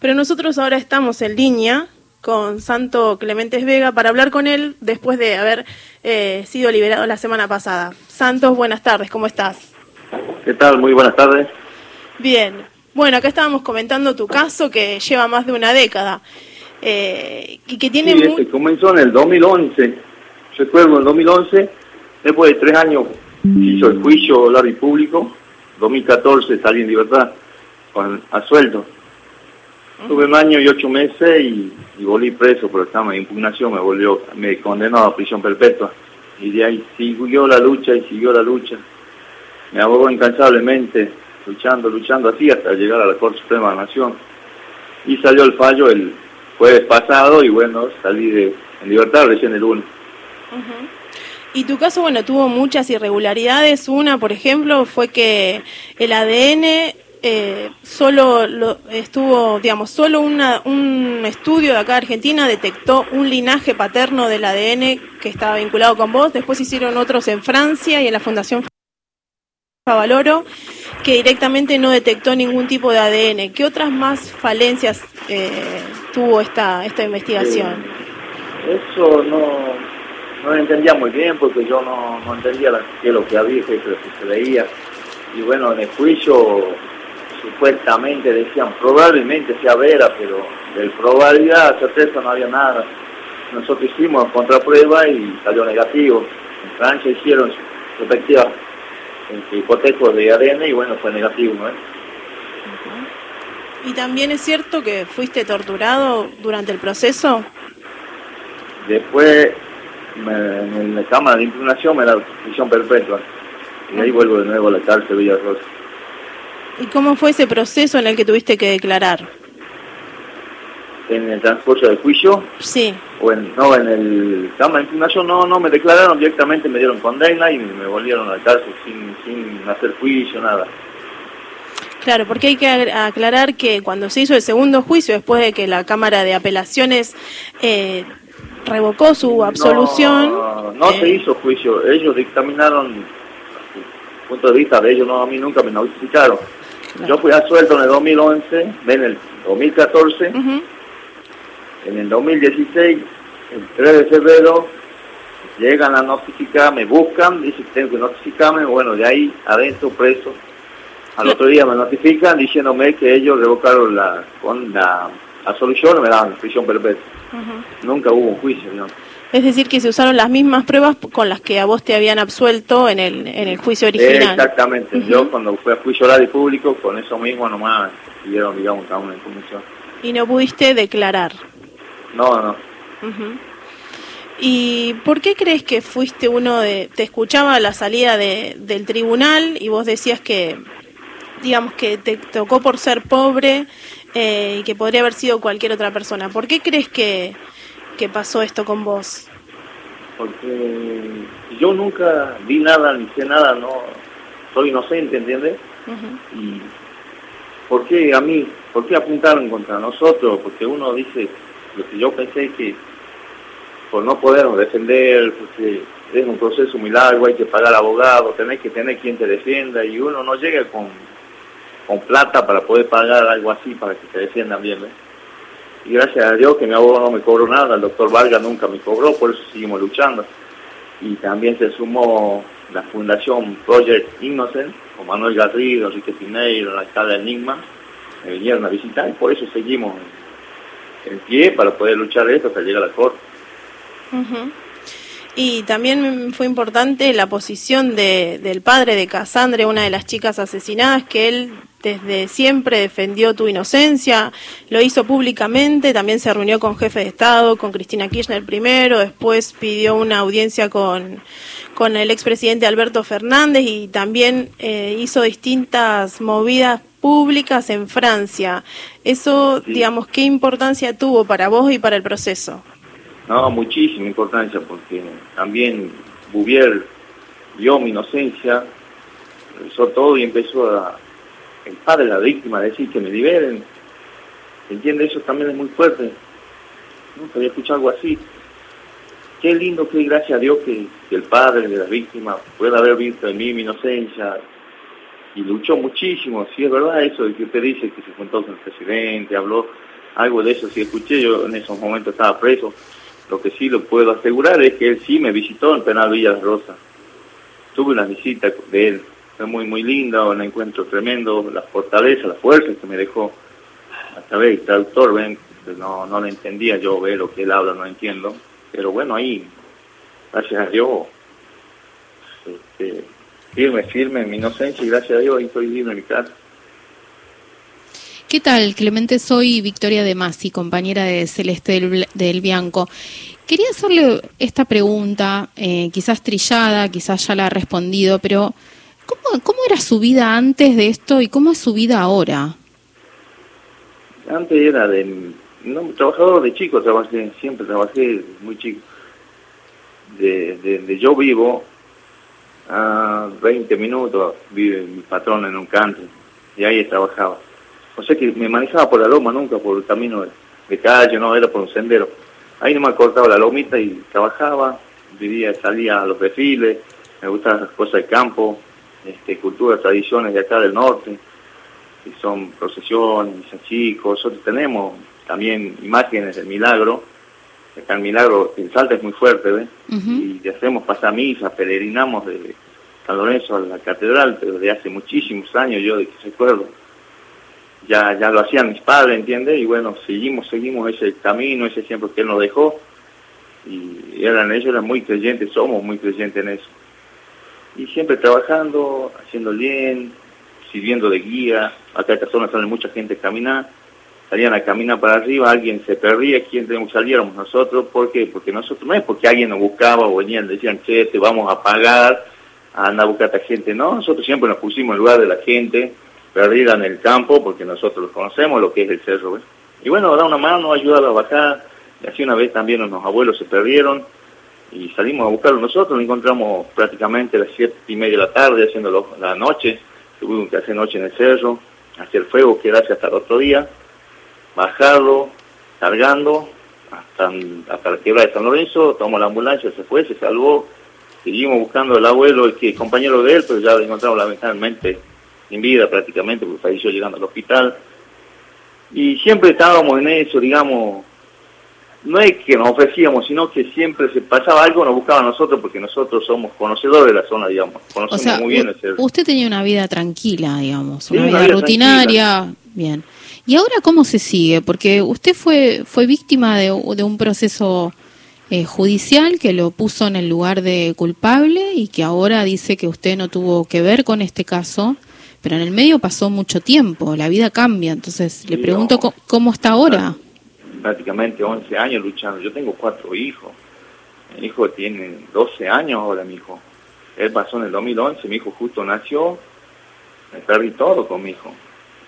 Pero nosotros ahora estamos en línea con Santo Clementes Vega para hablar con él después de haber eh, sido liberado la semana pasada. Santos, buenas tardes, ¿cómo estás? ¿Qué tal? Muy buenas tardes. Bien. Bueno, acá estábamos comentando tu caso que lleva más de una década eh, y que tiene... Sí, este comenzó en el 2011. Recuerdo, en el 2011, después de tres años, hizo el juicio Larry Público. 2014 salí en libertad, con, a sueldo. Tuve un año y ocho meses y, volví preso por estaba de impugnación, me volvió, me condenó a prisión perpetua. Y de ahí siguió la lucha y siguió la lucha. Me abogó incansablemente, luchando, luchando así hasta llegar a la Corte Suprema de la Nación. Y salió el fallo el jueves pasado y bueno, salí de, en libertad recién el lunes. Y tu caso, bueno, tuvo muchas irregularidades. Una, por ejemplo, fue que el ADN eh, solo lo, estuvo, digamos, solo una, un estudio de acá de Argentina detectó un linaje paterno del ADN que estaba vinculado con vos. Después hicieron otros en Francia y en la Fundación Favaloro que directamente no detectó ningún tipo de ADN. ¿Qué otras más falencias eh, tuvo esta, esta investigación? Eh, eso no, no entendía muy bien porque yo no, no entendía qué lo que había, lo que se veía. Y bueno, en el juicio supuestamente decían probablemente sea Vera, pero de probabilidad, certeza no había nada. Nosotros hicimos contraprueba y salió negativo. En Francia hicieron respectivas hipotecos de ADN y bueno, fue negativo, ¿no? ¿Y también es cierto que fuiste torturado durante el proceso? Después, en la cámara de impugnación me da prisión perpetua. Y ahí vuelvo de nuevo a la cárcel Villa Rosa. ¿Y cómo fue ese proceso en el que tuviste que declarar? En el transcurso del juicio. Sí. O en, no, en el cámara de impugnación no, no, me declararon directamente, me dieron condena y me volvieron al cárcel sin, sin hacer juicio, nada. Claro, porque hay que aclarar que cuando se hizo el segundo juicio, después de que la Cámara de Apelaciones eh, revocó su absolución... No, no se eh, hizo juicio, ellos dictaminaron, punto de vista de ellos, no, a mí nunca me notificaron. Yo fui a suelto en el 2011, en el 2014, en el 2016, el 3 de febrero, llegan a notificar, me buscan, dicen que tengo que notificarme, bueno, de ahí adentro preso. Al otro día me notifican diciéndome que ellos revocaron la, con la, solución y me dan prisión perpetua. Nunca hubo un juicio, ¿no? Es decir, que se usaron las mismas pruebas con las que a vos te habían absuelto en el, en el juicio original. Exactamente. Yo cuando fui a juicio oral y público, con eso mismo nomás siguieron, digamos, a una información. ¿Y no pudiste declarar? No, no. ¿Y por qué crees que fuiste uno de... Te escuchaba a la salida de, del tribunal y vos decías que, digamos, que te tocó por ser pobre eh, y que podría haber sido cualquier otra persona. ¿Por qué crees que que pasó esto con vos? Porque yo nunca vi nada ni sé nada, no soy inocente, ¿entiendes? Y ¿por qué a mí? ¿Por qué apuntaron contra nosotros? Porque uno dice lo que yo pensé que por no podernos defender, porque es un proceso muy largo, hay que pagar abogados, tenés que tener quien te defienda y uno no llega con, con plata para poder pagar algo así para que te defiendan bien, ¿ves? Y gracias a Dios que mi abogado no me cobró nada, el doctor Vargas nunca me cobró, por eso seguimos luchando. Y también se sumó la Fundación Project Innocent, con Manuel Garrido, Enrique Pineiro, la alcalde Enigma, me vinieron a visitar y por eso seguimos en pie para poder luchar esto hasta llegar a la corte. Y también fue importante la posición de, del padre de Casandre, una de las chicas asesinadas, que él desde siempre defendió tu inocencia, lo hizo públicamente, también se reunió con jefe de Estado, con Cristina Kirchner primero, después pidió una audiencia con, con el expresidente Alberto Fernández y también eh, hizo distintas movidas públicas en Francia. Eso, digamos, ¿qué importancia tuvo para vos y para el proceso? No, muchísima importancia porque también Bouvier vio mi inocencia, revisó todo y empezó a, el padre de la víctima decir que me liberen. ¿Entiende? Eso también es muy fuerte. Nunca había escuchado algo así. Qué lindo que gracias a Dios que, el padre de la víctima pueda haber visto en mí mi inocencia. y luchó muchísimo, si es verdad eso de que usted dice que se juntó con el presidente, habló algo de eso, si escuché, yo en esos momentos estaba preso, lo que sí lo puedo asegurar es que él sí me visitó en Penal Villa de Rosa, tuve una visita de él, fue muy muy linda, un encuentro tremendo, la fortaleza, la fuerza que me dejó, hasta ver el traductor, ven, no, no lo entendía yo, ver lo que él habla, no entiendo, pero bueno, ahí, gracias a Dios, este, firme, firme en mi inocencia y gracias a Dios estoy viviendo en. ¿Qué tal, Clemente? Soy Victoria de Masi, compañera de Celeste del, Bianco. Quería hacerle esta pregunta, eh, quizás trillada, quizás ya la ha respondido, pero ¿cómo, ¿cómo era su vida antes de esto y cómo es su vida ahora? Antes era de no, trabajador de chico, trabajé, siempre trabajé muy chico. De, de yo vivo, a 20 minutos vive mi patrón en un country y ahí trabajaba. O sea que me manejaba por la loma, nunca por el camino de, calle, no, era por un sendero. Ahí no me cortaba la lomita y trabajaba, vivía, salía a los desfiles, me gustaban las cosas de campo, este, culturas, tradiciones de acá del norte, que son procesiones, chicos, nosotros tenemos también imágenes del milagro, acá el milagro, el Salta es muy fuerte, ¿ves? Y hacemos pasamisa, peregrinamos de San Lorenzo a la catedral, pero de hace muchísimos años, yo de que recuerdo. Ya, ya lo hacían mis padres, ¿entiendes? Y bueno, seguimos, seguimos ese camino, ese ejemplo que él nos dejó. Y eran ellos, eran muy creyentes, somos muy creyentes en eso. Y siempre trabajando, haciendo bien, sirviendo de guía. Acá en esta zona sale mucha gente a caminar salían a caminar para arriba, alguien se perdía, ¿quién tenemos saliéramos nosotros? ¿Por qué? Porque nosotros no es porque alguien nos buscaba o venían, decían, che, te vamos a pagar, a andar a buscar a esta gente, no, nosotros siempre nos pusimos en lugar de la gente, perdida en el campo, porque nosotros conocemos lo que es el cerro, Y bueno, da una mano, ayudar a bajar, y así una vez también unos abuelos se perdieron, y salimos a buscarlo nosotros, nos encontramos prácticamente a las siete y media de la tarde haciendo la noche, tuvimos que hacer noche en el cerro, hacer fuego, quedarse hasta el otro día, bajarlo, cargando, hasta, hasta la quiebra de San Lorenzo, tomó la ambulancia, se fue, se salvó, seguimos buscando al abuelo, el que compañero de él, pero ya lo encontramos lamentablemente sin vida prácticamente, porque falleció llegando al hospital. Y siempre estábamos en eso, digamos, no es que nos ofrecíamos, sino que siempre se pasaba algo, nos buscaba a nosotros, porque nosotros somos conocedores de la zona, digamos, conocemos muy bien ese... Usted tenía una vida tranquila, digamos, una, vida, rutinaria, bien. ¿Y ahora cómo se sigue? Porque usted fue, fue víctima de, un proceso eh, judicial que lo puso en el lugar de culpable y que ahora dice que usted no tuvo que ver con este caso, pero en el medio pasó mucho tiempo, la vida cambia. Entonces, le pregunto cómo, está ahora. Prácticamente 11 años luchando. Yo tengo cuatro hijos. Mi hijo tiene 12 años ahora, mi hijo. Él pasó en el 2011, mi hijo justo nació. Me perdí todo con mi hijo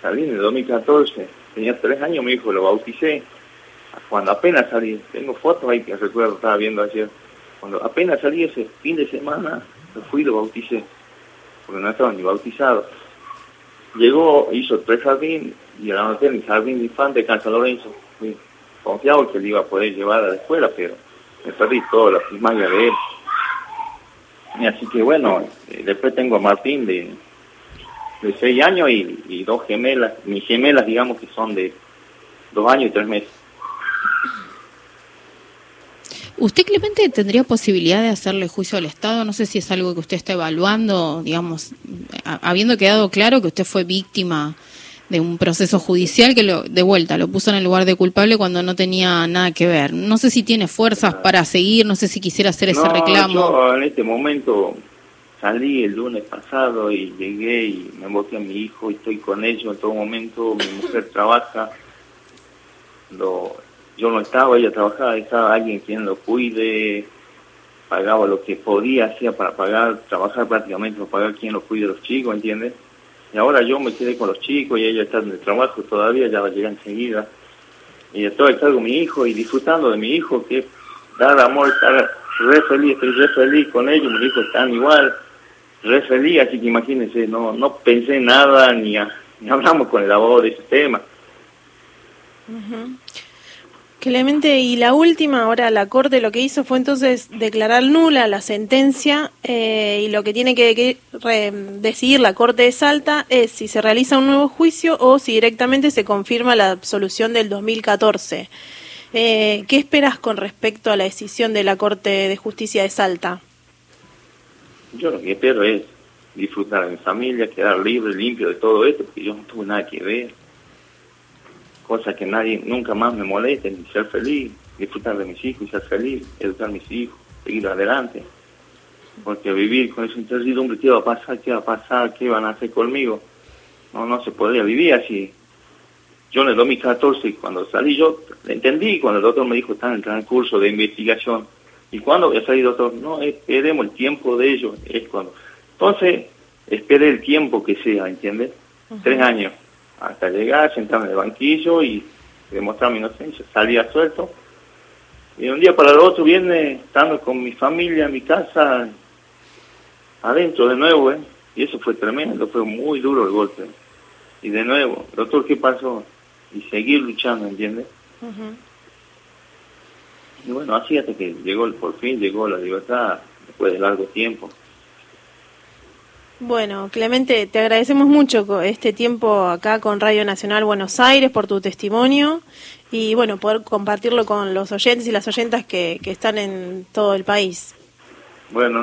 salí en el 2014, tenía tres años, mi hijo lo bauticé, cuando apenas salí, tengo fotos ahí que recuerdo, estaba viendo ayer, cuando apenas salí ese fin de semana, lo fui y lo bauticé, porque no estaba ni bautizado. Llegó, hizo tres jardines, y a la noche en el jardín de infante de Lorenzo, confiado que le iba a poder llevar a la escuela, pero me perdí toda la primaria de él. Y así que bueno, eh, después tengo a Martín de de seis años y, dos gemelas, mis gemelas digamos que son de dos años y tres meses. ¿Usted, Clemente, tendría posibilidad de hacerle juicio al Estado? No sé si es algo que usted está evaluando, digamos, habiendo quedado claro que usted fue víctima de un proceso judicial que lo, de vuelta lo puso en el lugar de culpable cuando no tenía nada que ver. No sé si tiene fuerzas para seguir, no sé si quisiera hacer ese reclamo. Yo en este momento salí el lunes pasado y llegué y me envolví a mi hijo y estoy con ellos en todo momento. Mi mujer trabaja. Lo, yo no estaba, ella trabajaba, estaba alguien quien lo cuide, pagaba lo que podía, hacía para pagar, trabajar prácticamente para pagar quien lo cuide los chicos, ¿entiendes? Y ahora yo me quedé con los chicos y ella está en el trabajo todavía, ya va a llegar enseguida. Y estoy con mi hijo y disfrutando de mi hijo, que dar amor, estar re feliz, estoy re feliz con ellos, mis hijos están igual re feliz, así que imagínense, no, no pensé nada ni, ni hablamos con el abogado de ese tema. Clemente, y la última, ahora la Corte lo que hizo fue entonces declarar nula la sentencia eh, y lo que tiene que, decidir la Corte de Salta es si se realiza un nuevo juicio o si directamente se confirma la absolución del 2014. Eh, ¿Qué esperas con respecto a la decisión de la Corte de Justicia de Salta? Yo lo que espero es disfrutar de mi familia, quedar libre, limpio de todo esto, porque yo no tuve nada que ver cosa que nadie nunca más me moleste, ser feliz, disfrutar de mis hijos y ser feliz, educar a mis hijos, seguir adelante. Porque vivir con esa incertidumbre, ¿qué va a pasar? ¿Qué va a pasar? ¿Qué van a hacer conmigo? No, no se podría vivir así. Yo en el 2014, cuando salí, yo entendí cuando el doctor me dijo, está en el transcurso de investigación. ¿Y cuando voy a salir, doctor? No, esperemos el tiempo de ellos. Es cuando. Entonces, espere el tiempo que sea, ¿entiendes? Tres años hasta llegar, sentarme en el banquillo y demostrar mi inocencia. Salía suelto. Y un día para el otro viene estando con mi familia en mi casa, adentro de nuevo, ¿eh? Y eso fue tremendo, fue muy duro el golpe. Y de nuevo, doctor, ¿qué pasó? Y seguir luchando, ¿entiendes? Y bueno, así hasta que llegó, por fin llegó la libertad, después de largo tiempo. Bueno, Clemente, te agradecemos mucho este tiempo acá con Radio Nacional Buenos Aires por tu testimonio y bueno, poder compartirlo con los oyentes y las oyentas que, que están en todo el país. Bueno,